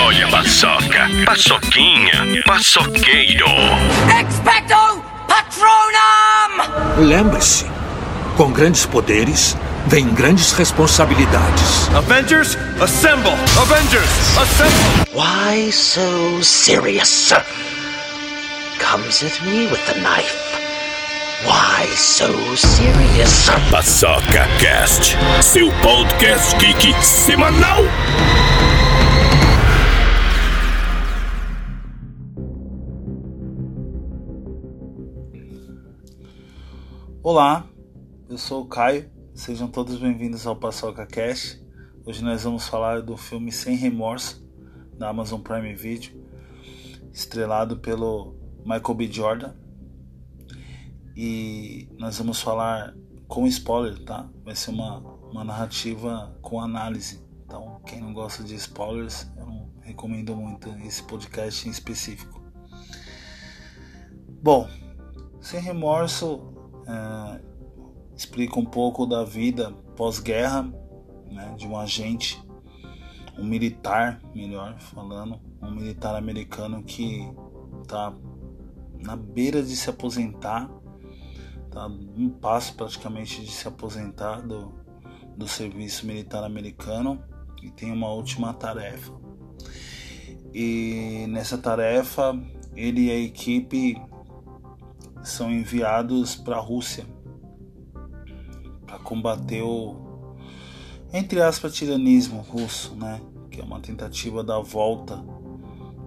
Olha a paçoca, paçoquinha, paçoqueiro. Expecto Patronum! Lembre-se, com grandes poderes vem grandes responsabilidades. Avengers, assemble! Avengers, assemble! Why so serious? Comes at me with the knife. Why so serious? Paçoca Cast, seu podcast geek semanal. Olá, eu sou o Caio, sejam todos bem-vindos ao Paçoca Cast. Hoje nós vamos falar do filme Sem Remorso, da Amazon Prime Video, estrelado pelo Michael B. Jordan. E nós vamos falar com spoiler, tá? Vai ser uma, uma narrativa com análise. Então, quem não gosta de spoilers, eu não recomendo muito esse podcast em específico. Bom, Sem Remorso é, explica um pouco da vida pós-guerra né, de um agente, um militar, melhor falando, um militar americano que está na beira de se aposentar, tá um passo praticamente de se aposentar do, do serviço militar americano e tem uma última tarefa. E nessa tarefa ele e a equipe são enviados para a Rússia para combater o entre aspas tiranismo russo, né, que é uma tentativa da volta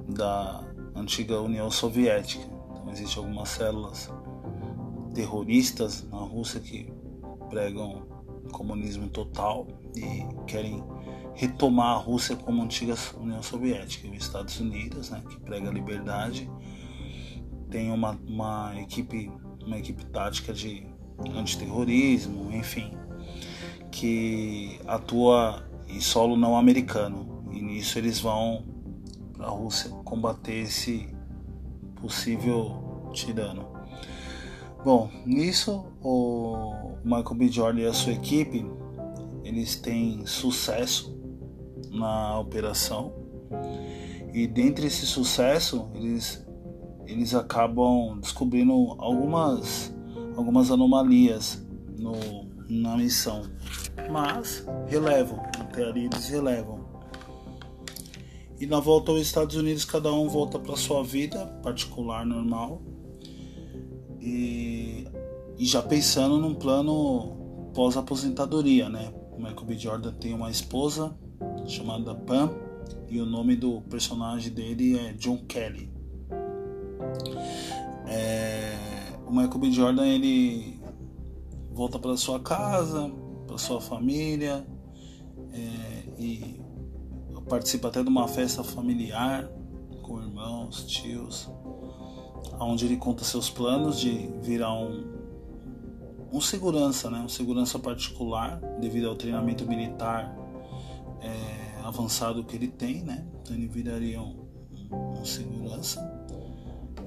da antiga União Soviética. Então existem algumas células terroristas na Rússia que pregam comunismo total e querem retomar a Rússia como antiga União Soviética, e os Estados Unidos, né, que prega a liberdade tem uma, uma equipe uma equipe tática de antiterrorismo, enfim, que atua em solo não americano. E nisso eles vão para a Rússia combater esse possível tirano. Bom, nisso o Michael B. Jordan e a sua equipe eles têm sucesso na operação e dentre esse sucesso eles eles acabam descobrindo algumas, algumas anomalias no, na missão. Mas relevam, até ali eles relevam. E na volta aos Estados Unidos, cada um volta para sua vida particular normal. E, e já pensando num plano pós-aposentadoria, né? Michael B. Jordan tem uma esposa chamada Pam e o nome do personagem dele é John Kelly. É, o Michael B. Jordan ele volta para sua casa, para sua família é, e participa até de uma festa familiar com irmãos, tios, onde ele conta seus planos de virar um, um segurança, né? um segurança particular devido ao treinamento militar é, avançado que ele tem, né? Então ele viraria um, um segurança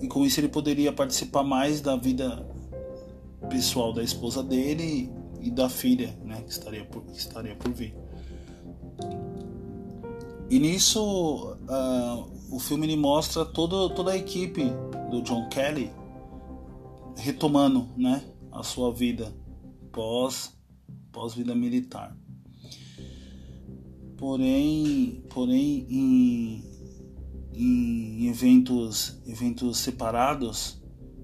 e com isso ele poderia participar mais da vida pessoal da esposa dele e da filha, né, que estaria por, que estaria por vir. E nisso uh, o filme mostra todo, toda a equipe do John Kelly retomando, né, a sua vida pós pós vida militar. Porém, porém em em eventos, eventos separados,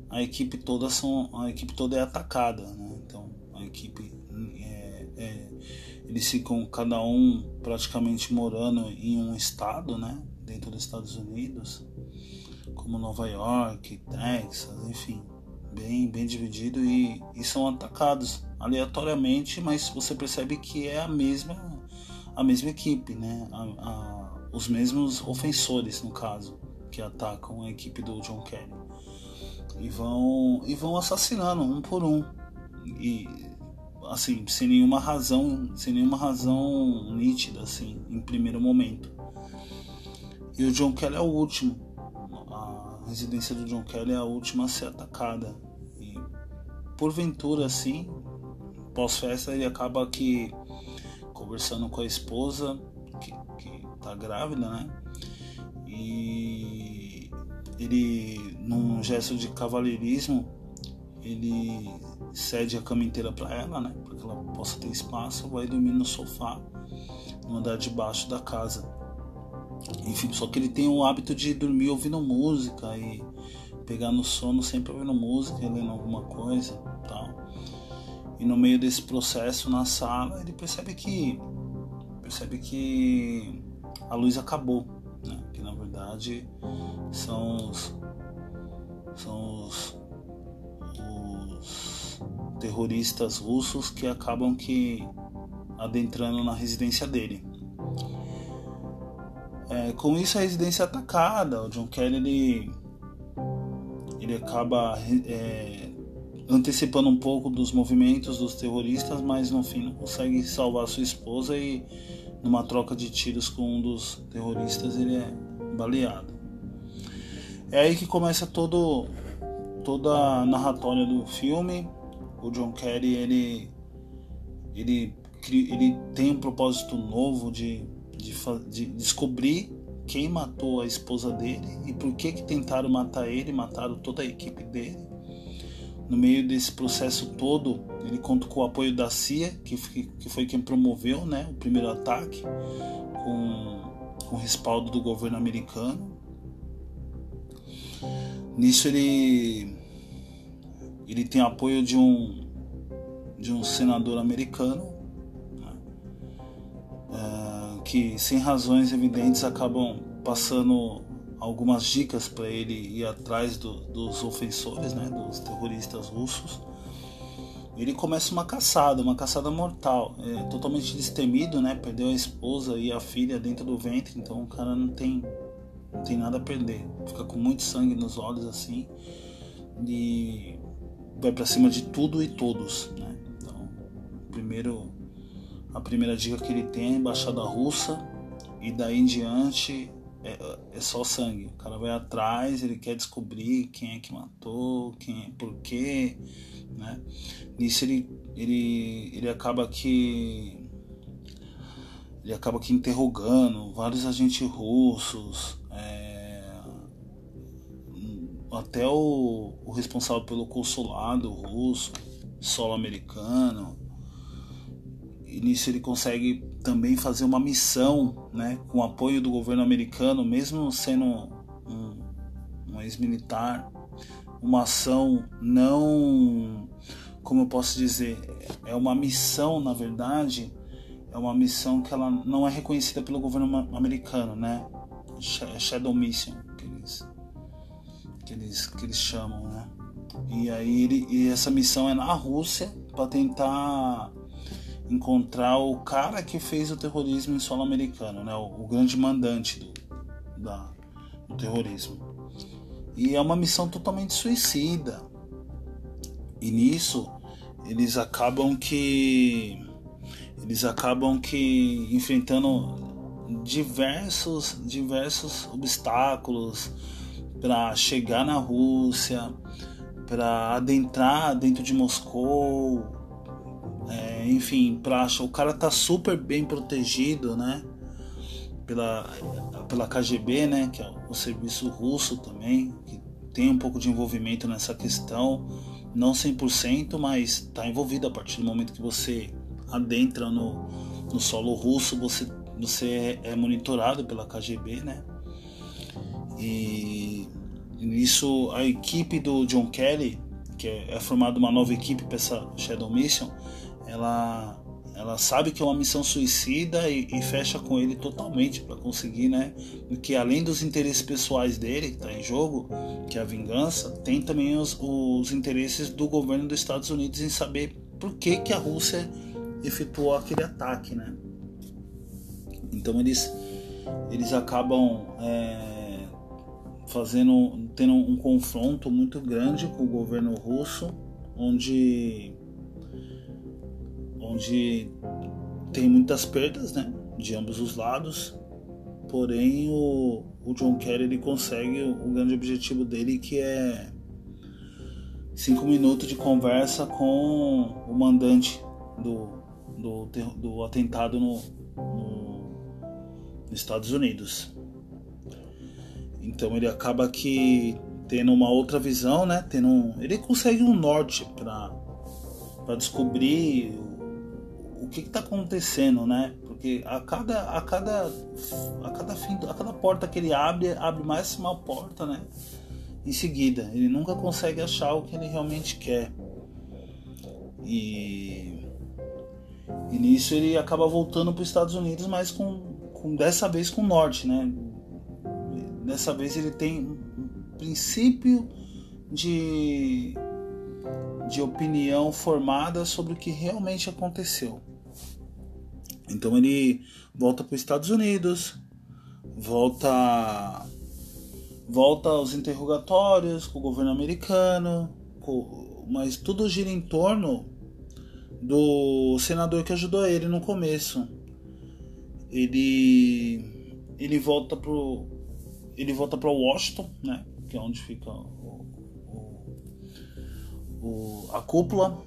a equipe toda são, a equipe toda é atacada, né? Então a equipe é, é, eles ficam cada um praticamente morando em um estado, né? Dentro dos Estados Unidos, como Nova York, Texas, enfim, bem bem dividido e, e são atacados aleatoriamente, mas você percebe que é a mesma a mesma equipe, né? A, a, os mesmos ofensores, no caso, que atacam a equipe do John Kelly. E vão, e vão assassinando um por um. E assim, sem nenhuma razão, sem nenhuma razão nítida assim, em primeiro momento. E o John Kelly é o último. A residência do John Kelly é a última a ser atacada. E porventura assim, pós-festa ele acaba que conversando com a esposa, que, que tá grávida, né? E ele, num gesto de cavalheirismo, ele cede a cama inteira para ela, né? Para que ela possa ter espaço, vai dormir no sofá, no andar de baixo da casa. Enfim, só que ele tem o hábito de dormir ouvindo música e pegar no sono sempre ouvindo música, lendo alguma coisa. E no meio desse processo na sala, ele percebe que percebe que a luz acabou, né? Que na verdade são os são os, os terroristas russos que acabam que adentrando na residência dele. É, com isso a residência é atacada, o John Kelly ele, ele acaba é, antecipando um pouco dos movimentos dos terroristas, mas no fim não consegue salvar sua esposa e numa troca de tiros com um dos terroristas ele é baleado. É aí que começa todo toda a narratória do filme. O John Kerry ele ele ele tem um propósito novo de de, de descobrir quem matou a esposa dele e por que que tentaram matar ele, mataram toda a equipe dele. No meio desse processo todo, ele conta com o apoio da CIA, que, que foi quem promoveu né, o primeiro ataque, com, com o respaldo do governo americano. Nisso ele, ele tem apoio de um, de um senador americano que sem razões evidentes acabam passando algumas dicas para ele ir atrás do, dos ofensores, né, dos terroristas russos. Ele começa uma caçada, uma caçada mortal, é, totalmente destemido, né? Perdeu a esposa e a filha dentro do ventre, então o cara não tem, não tem nada a perder. Fica com muito sangue nos olhos assim e vai para cima de tudo e todos, né? Então, primeiro a primeira dica que ele tem é a embaixada russa e daí em diante é, é, só sangue. O cara vai atrás, ele quer descobrir quem é que matou, quem é, por quê, né? Nisso ele, ele, ele acaba que ele acaba que interrogando vários agentes russos, é, até o, o responsável pelo consulado russo, solo americano, nisso ele consegue também fazer uma missão, né, com apoio do governo americano, mesmo sendo um, um ex-militar, uma ação não, como eu posso dizer, é uma missão, na verdade, é uma missão que ela não é reconhecida pelo governo americano, né? Shadow Mission, que eles, que eles, que eles chamam, né? E aí ele, e essa missão é na Rússia para tentar encontrar o cara que fez o terrorismo em solo americano, né? o, o grande mandante do, da, do terrorismo. E é uma missão totalmente suicida. E nisso eles acabam que eles acabam que enfrentando diversos diversos obstáculos para chegar na Rússia, para adentrar dentro de Moscou, é, enfim, pra, o cara tá super bem protegido, né? Pela, pela KGB, né? Que é o serviço russo também, que tem um pouco de envolvimento nessa questão. Não 100%, mas está envolvido a partir do momento que você adentra no, no solo russo, você, você é monitorado pela KGB, né? E, e nisso a equipe do John Kelly, que é, é formada uma nova equipe para essa Shadow Mission, ela ela sabe que é uma missão suicida e, e fecha com ele totalmente para conseguir, né? Que além dos interesses pessoais dele que está em jogo, que é a vingança, tem também os, os interesses do governo dos Estados Unidos em saber por que, que a Rússia efetuou aquele ataque, né? Então eles eles acabam é, fazendo tendo um confronto muito grande com o governo russo, onde onde tem muitas perdas, né, de ambos os lados. Porém, o, o John Kerry ele consegue o, o grande objetivo dele, que é cinco minutos de conversa com o mandante do, do, do atentado no, no, nos Estados Unidos. Então ele acaba que tendo uma outra visão, né? Tendo um, ele consegue um norte para descobrir o, que está acontecendo, né? Porque a cada a cada a cada fim, a cada porta que ele abre, abre mais uma porta, né? Em seguida, ele nunca consegue achar o que ele realmente quer. E, e nisso ele acaba voltando para os Estados Unidos, mas com, com dessa vez com o norte, né? Dessa vez ele tem um princípio de, de opinião formada sobre o que realmente aconteceu. Então ele volta para os Estados Unidos, volta volta aos interrogatórios com o governo americano, com, mas tudo gira em torno do senador que ajudou ele no começo. Ele ele volta pro ele volta para Washington, né? Que é onde fica o, o, o a cúpula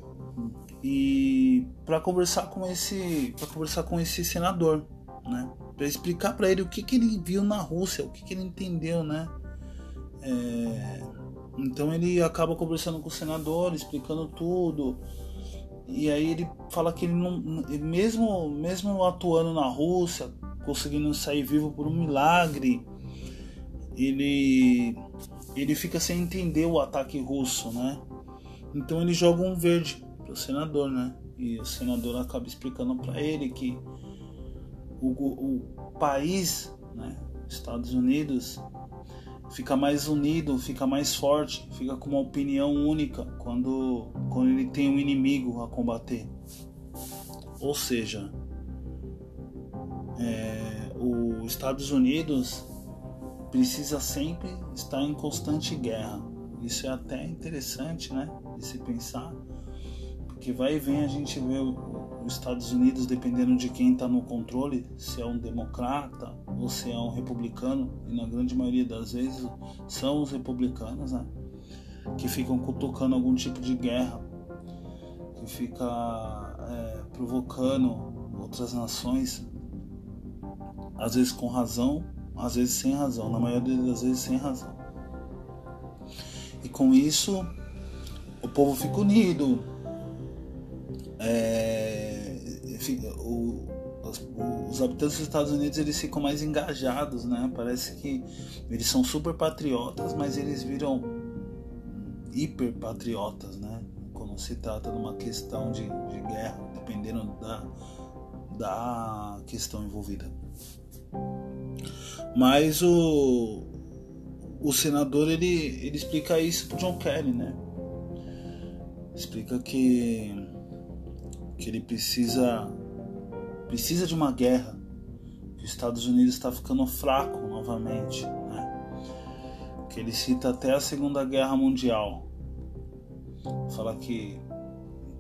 e para conversar com esse para conversar com esse senador, né? Para explicar para ele o que, que ele viu na Rússia, o que, que ele entendeu, né? É, então ele acaba conversando com o senador, explicando tudo. E aí ele fala que ele não, mesmo mesmo atuando na Rússia, conseguindo sair vivo por um milagre, ele ele fica sem entender o ataque russo, né? Então ele joga um verde pro senador, né? E o senador acaba explicando para ele que o, o país, né, Estados Unidos, fica mais unido, fica mais forte, fica com uma opinião única quando, quando ele tem um inimigo a combater. Ou seja, é, os Estados Unidos precisa sempre estar em constante guerra. Isso é até interessante, né, de se pensar, porque vai e vem a gente vê os Estados Unidos dependendo de quem está no controle, se é um democrata ou se é um republicano, e na grande maioria das vezes são os republicanos, né, que ficam cutucando algum tipo de guerra, que fica é, provocando outras nações, às vezes com razão às vezes sem razão, na maioria das vezes sem razão. E com isso, o povo fica unido. É, o, os, os, habitantes dos Estados Unidos eles ficam mais engajados, né? Parece que eles são super patriotas, mas eles viram hiper patriotas, né? Quando se trata de uma questão de, de guerra, dependendo da, da questão envolvida. Mas o, o senador ele, ele explica isso pro John Kerry, né? Explica que, que ele precisa precisa de uma guerra, que os Estados Unidos está ficando fraco novamente, né? Que ele cita até a Segunda Guerra Mundial. Fala que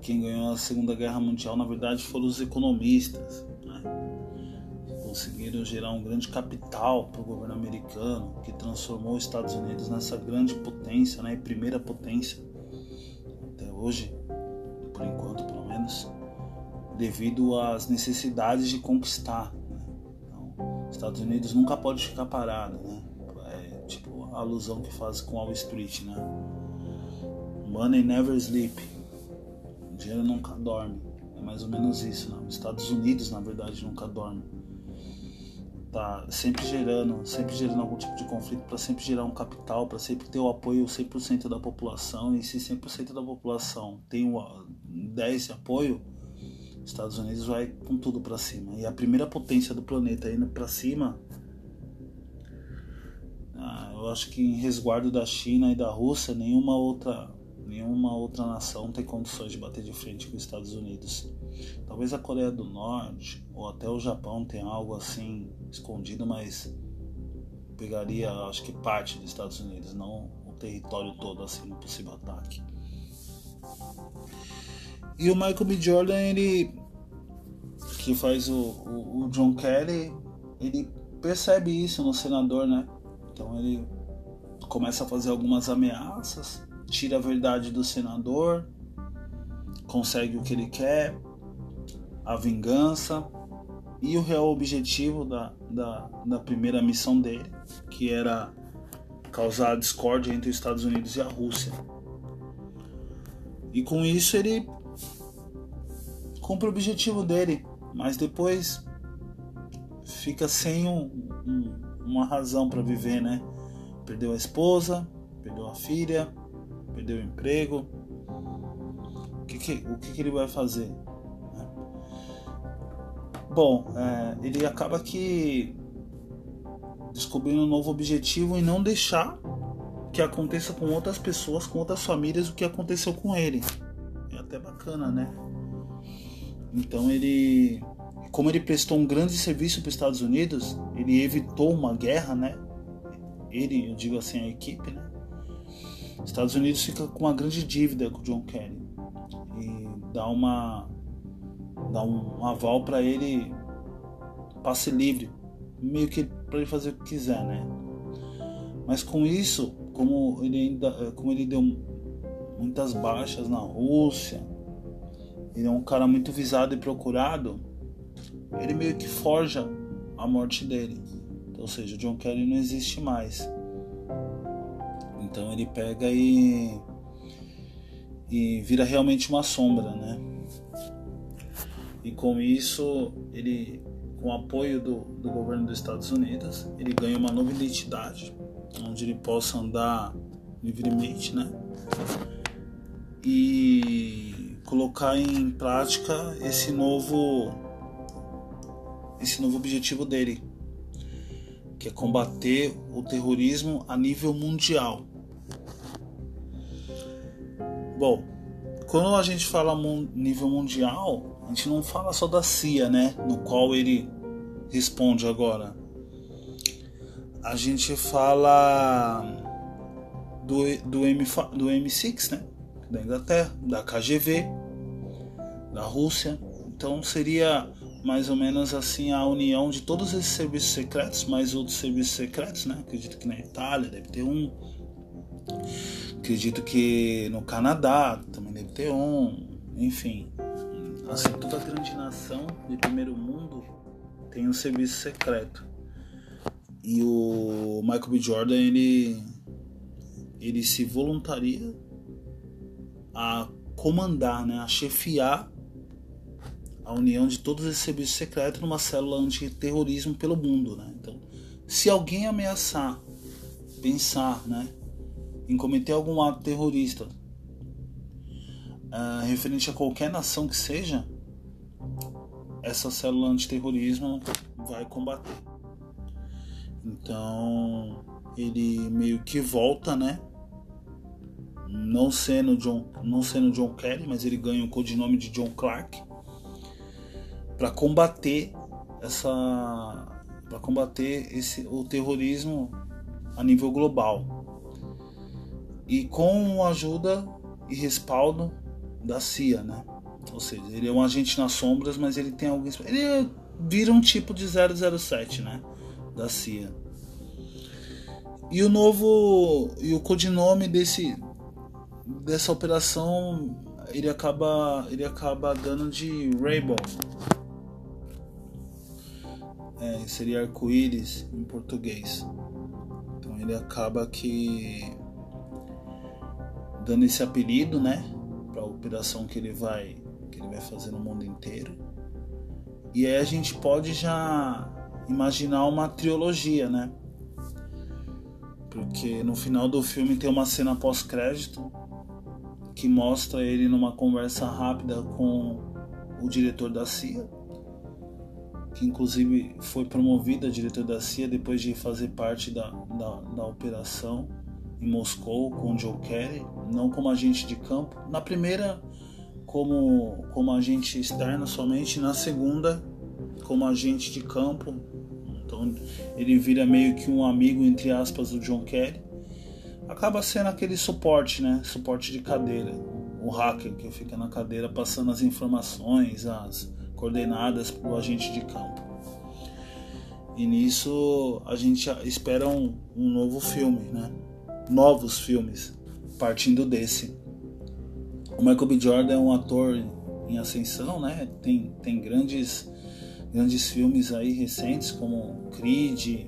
quem ganhou a Segunda Guerra Mundial na verdade foram os economistas conseguiram gerar um grande capital para o governo americano, que transformou os Estados Unidos nessa grande potência, né, primeira potência até hoje, por enquanto pelo menos, devido às necessidades de conquistar. Né? Então, os Estados Unidos nunca pode ficar parado, né? É tipo a alusão que faz com Wall Street, né? Money never sleep. O dinheiro nunca dorme. É mais ou menos isso, né? Os Estados Unidos, na verdade, nunca dorme tá sempre gerando, sempre gerando algum tipo de conflito para sempre gerar um capital, para sempre ter o apoio 100% da população e se 100% da população tem o 10 de apoio, Estados Unidos vai com tudo para cima. E a primeira potência do planeta indo para cima, ah, eu acho que em resguardo da China e da Rússia, nenhuma outra nenhuma outra nação tem condições de bater de frente com os Estados Unidos. Talvez a Coreia do Norte ou até o Japão tenha algo assim escondido, mas pegaria, acho que parte dos Estados Unidos, não o território todo assim no possível ataque. E o Michael B. Jordan, ele que faz o, o, o John Kerry, ele percebe isso no senador, né? Então ele começa a fazer algumas ameaças tira a verdade do senador, consegue o que ele quer, a vingança, e o real objetivo da, da, da primeira missão dele, que era causar discórdia entre os Estados Unidos e a Rússia. E com isso ele cumpre o objetivo dele, mas depois fica sem um, um, uma razão para viver, né? Perdeu a esposa, perdeu a filha, perdeu o emprego. O que, que o que, que, ele vai fazer? Né? Bom, é, ele acaba que descobrindo um novo objetivo e não deixar que aconteça com outras pessoas, com outras famílias, o que aconteceu com ele. É até bacana, né? Então ele, como ele prestou um grande serviço para os Estados Unidos, ele evitou uma guerra, né? Ele, eu digo assim, a equipe, né? Estados Unidos fica com uma grande dívida com o John Kerry e dá uma dá um aval para ele passe livre, meio que para ele fazer o que quiser, né? Mas com isso, como ele ainda, como ele deu muitas baixas na Rússia, ele é um cara muito visado e procurado, ele meio que forja a morte dele. Então, ou seja, o John Kerry não existe mais. Então ele pega e e vira realmente uma sombra, né? E com isso, ele, com o apoio do, do governo dos Estados Unidos, ele ganha uma nova identidade, onde ele possa andar livremente, né? E colocar em prática esse novo esse novo objetivo dele, que é combater o terrorismo a nível mundial. Bom, quando a gente fala nível mundial, a gente não fala só da CIA, né? No qual ele responde agora. A gente fala do, do, M, do M6, né? Da Inglaterra, da KGV, da Rússia. Então seria mais ou menos assim a união de todos esses serviços secretos, mais outros serviços secretos, né? Acredito que na Itália deve ter um Acredito que no Canadá também deve ter um, enfim. Assim, toda grande nação de primeiro mundo tem um serviço secreto. E o Michael B. Jordan, ele, ele se voluntaria a comandar, né, a chefiar a união de todos esses serviços secretos numa célula antiterrorismo pelo mundo. Né? Então, se alguém ameaçar, pensar, né, em cometer algum ato terrorista uh, referente a qualquer nação que seja, essa célula antiterrorismo vai combater. Então ele meio que volta, né? Não sendo John, não sendo John Kelly, mas ele ganha o codinome de John Clark para combater essa para combater esse o terrorismo a nível global e com ajuda e respaldo da CIA, né? Ou seja, ele é um agente nas sombras, mas ele tem algo. Ele vira um tipo de 007, né? Da CIA. E o novo. E o codinome desse. Dessa operação. Ele acaba. Ele acaba dando de Rainbow. É, seria arco-íris em português. Então ele acaba que dando esse apelido, né, para a operação que ele vai que ele vai fazer no mundo inteiro. E aí a gente pode já imaginar uma trilogia, né? Porque no final do filme tem uma cena pós-crédito que mostra ele numa conversa rápida com o diretor da CIA, que inclusive foi promovido a diretor da CIA depois de fazer parte da, da, da operação em Moscou com Joe Kerry, não como agente de campo. Na primeira, como, como agente externo somente, na segunda, como agente de campo. Então ele vira meio que um amigo, entre aspas, do John Kerry. Acaba sendo aquele suporte, né? Suporte de cadeira. O hacker que fica na cadeira passando as informações, as coordenadas para o agente de campo. E nisso a gente espera um, um novo filme, né? novos filmes partindo desse. O Michael B. Jordan é um ator em ascensão, né? Tem, tem grandes grandes filmes aí recentes como Creed,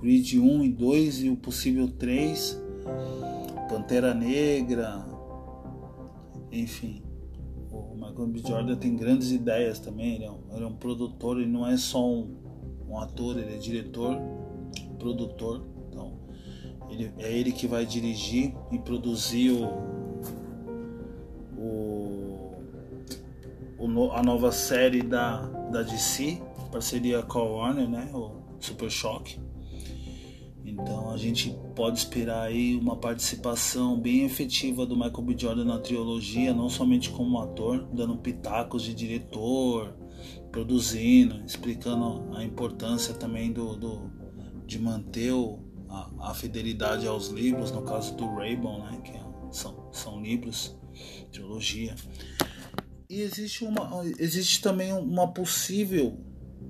Creed 1 e 2 e o possível 3, Pantera Negra, enfim. O Michael B. Jordan tem grandes ideias também, ele é um, ele é um produtor, ele não é só um, um ator, ele é diretor, produtor, então ele, é ele que vai dirigir e produzir o, o, o a nova série da, da DC, parceria com a Warner, né, o Super Choque. Então a gente pode esperar aí uma participação bem efetiva do Michael B. Jordan na trilogia, não somente como ator, dando pitacos de diretor, produzindo, explicando a importância também do, do de manter o, a, a, fidelidade aos livros, no caso do Raybon, né, que é, são, são livros, trilogia. E existe uma existe também uma possível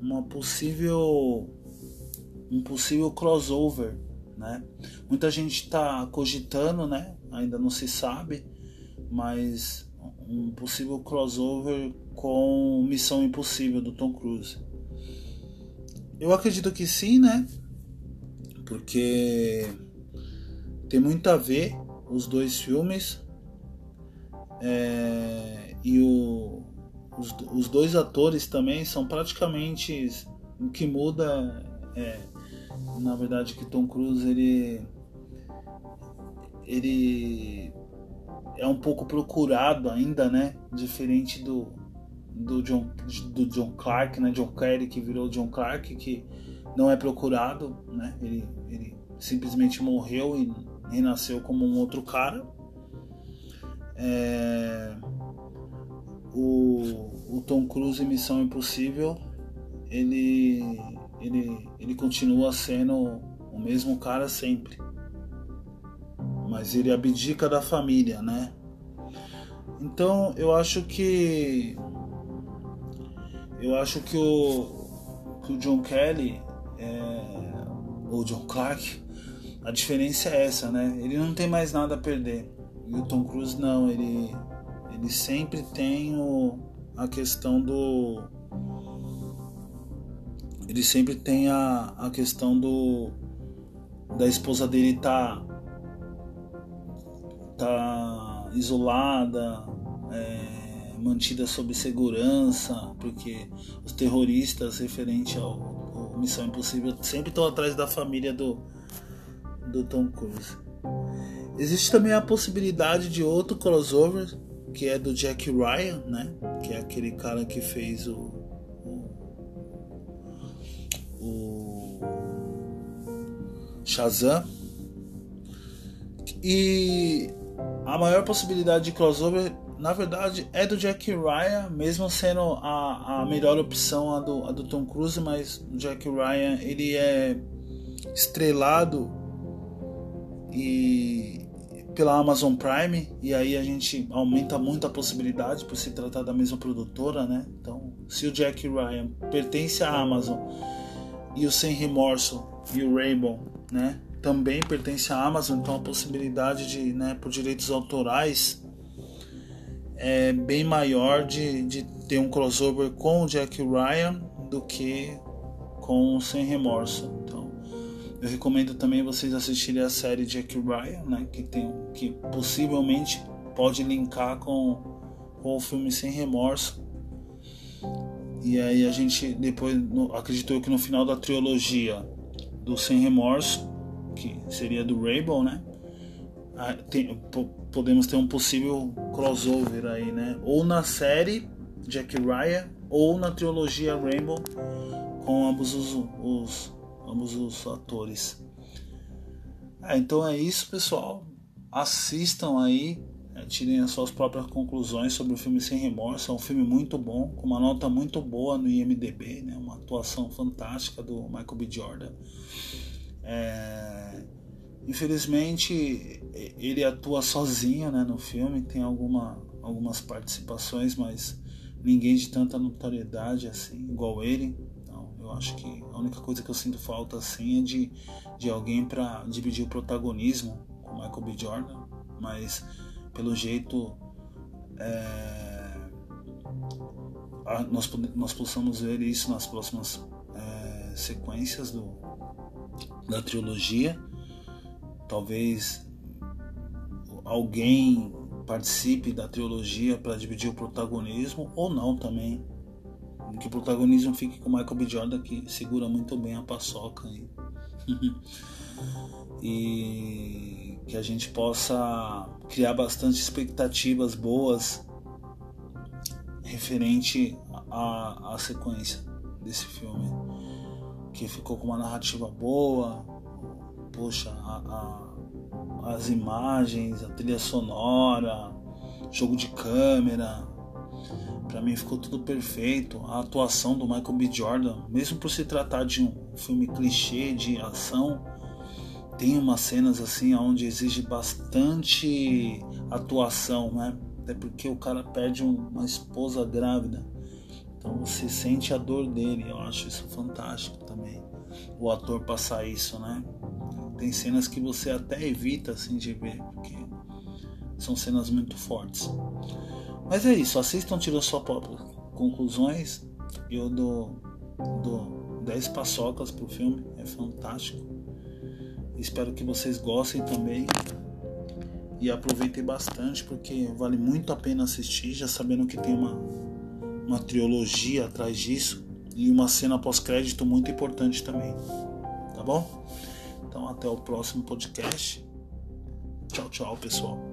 uma possível um possível crossover, né? Muita gente está cogitando, né? Ainda não se sabe, mas um possível crossover com Missão Impossível do Tom Cruise. Eu acredito que sim, né? Porque tem muito a ver os dois filmes é, e o, os, os, dois atores também são praticamente o que muda é, na verdade que Tom Cruise ele ele é um pouco procurado ainda, né? Diferente do do John, do John Clark, né? John Kerry que virou John Clark que não é procurado, né? Ele, ele simplesmente morreu e renasceu como um outro cara. É... O, o Tom Cruise em Missão Impossível ele ele, ele continua sendo o mesmo cara sempre. Mas ele abdica da família, né? Então eu acho que. Eu acho que o, que o John Kelly, é, ou John Clark, a diferença é essa, né? Ele não tem mais nada a perder. E o Tom Cruise não, ele, ele sempre tem o, a questão do ele sempre tem a, a questão do da esposa dele tá tá isolada é, mantida sob segurança porque os terroristas referente ao, ao Missão Impossível sempre estão atrás da família do do Tom Cruise. Existe também a possibilidade de outro crossover que é do Jack Ryan né? Que é aquele cara que fez o o Shazam. E a maior possibilidade de crossover, na verdade, é do Jack Ryan, mesmo sendo a, a melhor opção a do, a do Tom Cruise, mas o Jack Ryan ele é estrelado e pela Amazon Prime e aí a gente aumenta muito a possibilidade por se tratar da mesma produtora, né? Então, se o Jack Ryan pertence à Amazon e o Sem Remorso e o Rainbow, né? Também pertence à Amazon, então a possibilidade de, né, por direitos autorais é bem maior de, de ter um crossover com o Jack Ryan do que com o Sem Remorso. Então, eu recomendo também vocês assistirem a série Jack Ryan, né, que tem que possivelmente pode linkar com, com o filme Sem Remorso e aí a gente depois no, acreditou que no final da trilogia do Sem Remorso, que seria do Rainbow, né? Tem, podemos ter um possível crossover aí, né? Ou na série Jack Ryan ou na trilogia Rainbow com ambos os, os ambos os atores. É, então é isso, pessoal. Assistam aí tirem as suas próprias conclusões sobre o filme Sem Remorso. É um filme muito bom, com uma nota muito boa no IMDB, né? uma atuação fantástica do Michael B. Jordan. É... Infelizmente, ele atua sozinho né, no filme, tem alguma, algumas participações, mas ninguém de tanta notoriedade assim, igual ele. Então, eu acho que a única coisa que eu sinto falta assim é de, de alguém para dividir o protagonismo com o Michael B. Jordan, mas pelo jeito é, nós, nós possamos ver isso nas próximas é, sequências do, da trilogia. Talvez alguém participe da trilogia para dividir o protagonismo ou não também. Que o protagonismo fique com Michael B. Jordan que segura muito bem a paçoca. e que a gente possa criar bastante expectativas boas referente à, à sequência desse filme, que ficou com uma narrativa boa, poxa, a, a, as imagens, a trilha sonora, jogo de câmera, para mim ficou tudo perfeito. A atuação do Michael B. Jordan, mesmo por se tratar de um filme clichê de ação, tem umas cenas assim onde exige bastante atuação, né? Até porque o cara perde uma esposa grávida. Então você sente a dor dele. Eu acho isso fantástico também. O ator passar isso, né? Tem cenas que você até evita assim de ver, porque são cenas muito fortes. Mas é isso, assistam, tiram suas próprias conclusões. Eu dou, dou 10 paçocas pro filme, é fantástico. Espero que vocês gostem também e aproveitem bastante porque vale muito a pena assistir, já sabendo que tem uma, uma trilogia atrás disso e uma cena pós-crédito muito importante também. Tá bom? Então até o próximo podcast. Tchau, tchau, pessoal.